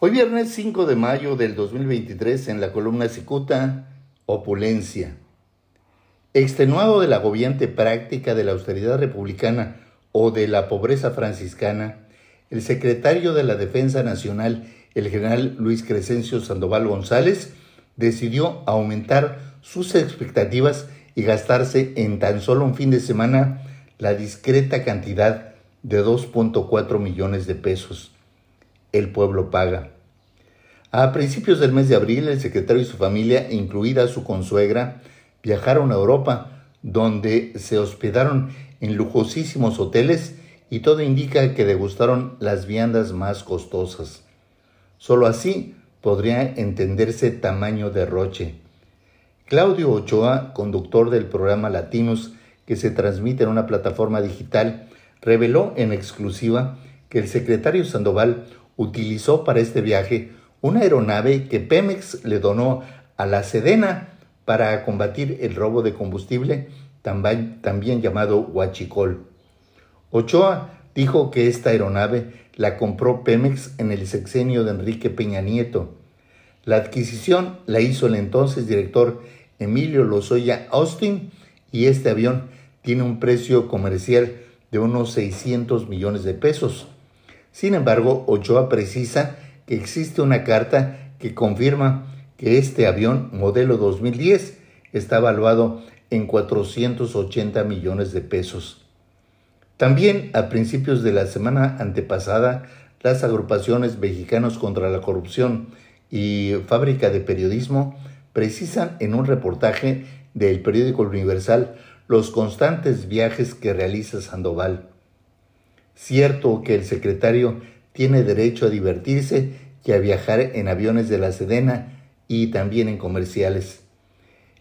Hoy viernes 5 de mayo del 2023 en la columna Cicuta, Opulencia. Extenuado de la agobiante práctica de la austeridad republicana o de la pobreza franciscana, el secretario de la Defensa Nacional, el general Luis Crescencio Sandoval González, decidió aumentar sus expectativas y gastarse en tan solo un fin de semana la discreta cantidad de 2.4 millones de pesos el pueblo paga. A principios del mes de abril, el secretario y su familia, incluida su consuegra, viajaron a Europa, donde se hospedaron en lujosísimos hoteles y todo indica que degustaron las viandas más costosas. Solo así podría entenderse tamaño derroche. Claudio Ochoa, conductor del programa Latinos que se transmite en una plataforma digital, reveló en exclusiva que el secretario Sandoval utilizó para este viaje una aeronave que Pemex le donó a la Sedena para combatir el robo de combustible, también llamado Huachicol. Ochoa dijo que esta aeronave la compró Pemex en el sexenio de Enrique Peña Nieto. La adquisición la hizo el entonces director Emilio Lozoya Austin y este avión tiene un precio comercial de unos 600 millones de pesos. Sin embargo, Ochoa precisa que existe una carta que confirma que este avión modelo 2010 está evaluado en 480 millones de pesos. También a principios de la semana antepasada, las agrupaciones mexicanos contra la corrupción y Fábrica de Periodismo precisan en un reportaje del periódico Universal los constantes viajes que realiza Sandoval. Cierto que el secretario tiene derecho a divertirse y a viajar en aviones de la Sedena y también en comerciales.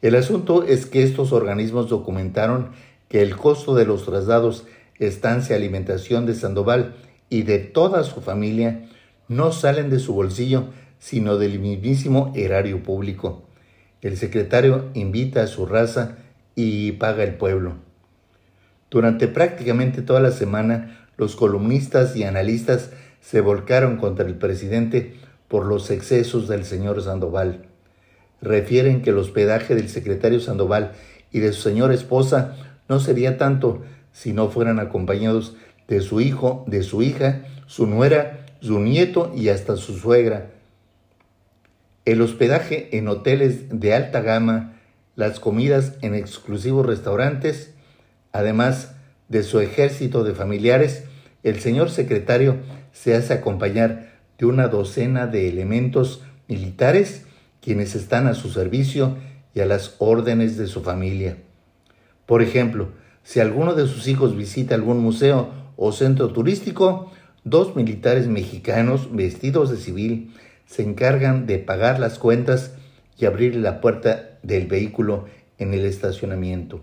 El asunto es que estos organismos documentaron que el costo de los traslados, estancia, alimentación de Sandoval y de toda su familia no salen de su bolsillo, sino del mismísimo erario público. El secretario invita a su raza y paga el pueblo. Durante prácticamente toda la semana, los columnistas y analistas se volcaron contra el presidente por los excesos del señor Sandoval. Refieren que el hospedaje del secretario Sandoval y de su señora esposa no sería tanto si no fueran acompañados de su hijo, de su hija, su nuera, su nieto y hasta su suegra. El hospedaje en hoteles de alta gama, las comidas en exclusivos restaurantes, además de su ejército de familiares, el señor secretario se hace acompañar de una docena de elementos militares quienes están a su servicio y a las órdenes de su familia. Por ejemplo, si alguno de sus hijos visita algún museo o centro turístico, dos militares mexicanos vestidos de civil se encargan de pagar las cuentas y abrir la puerta del vehículo en el estacionamiento.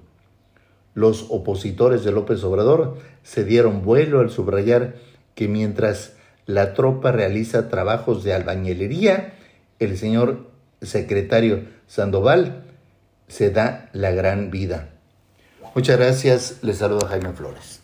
Los opositores de López Obrador se dieron vuelo al subrayar que mientras la tropa realiza trabajos de albañilería, el señor secretario Sandoval se da la gran vida. Muchas gracias, les saludo a Jaime Flores.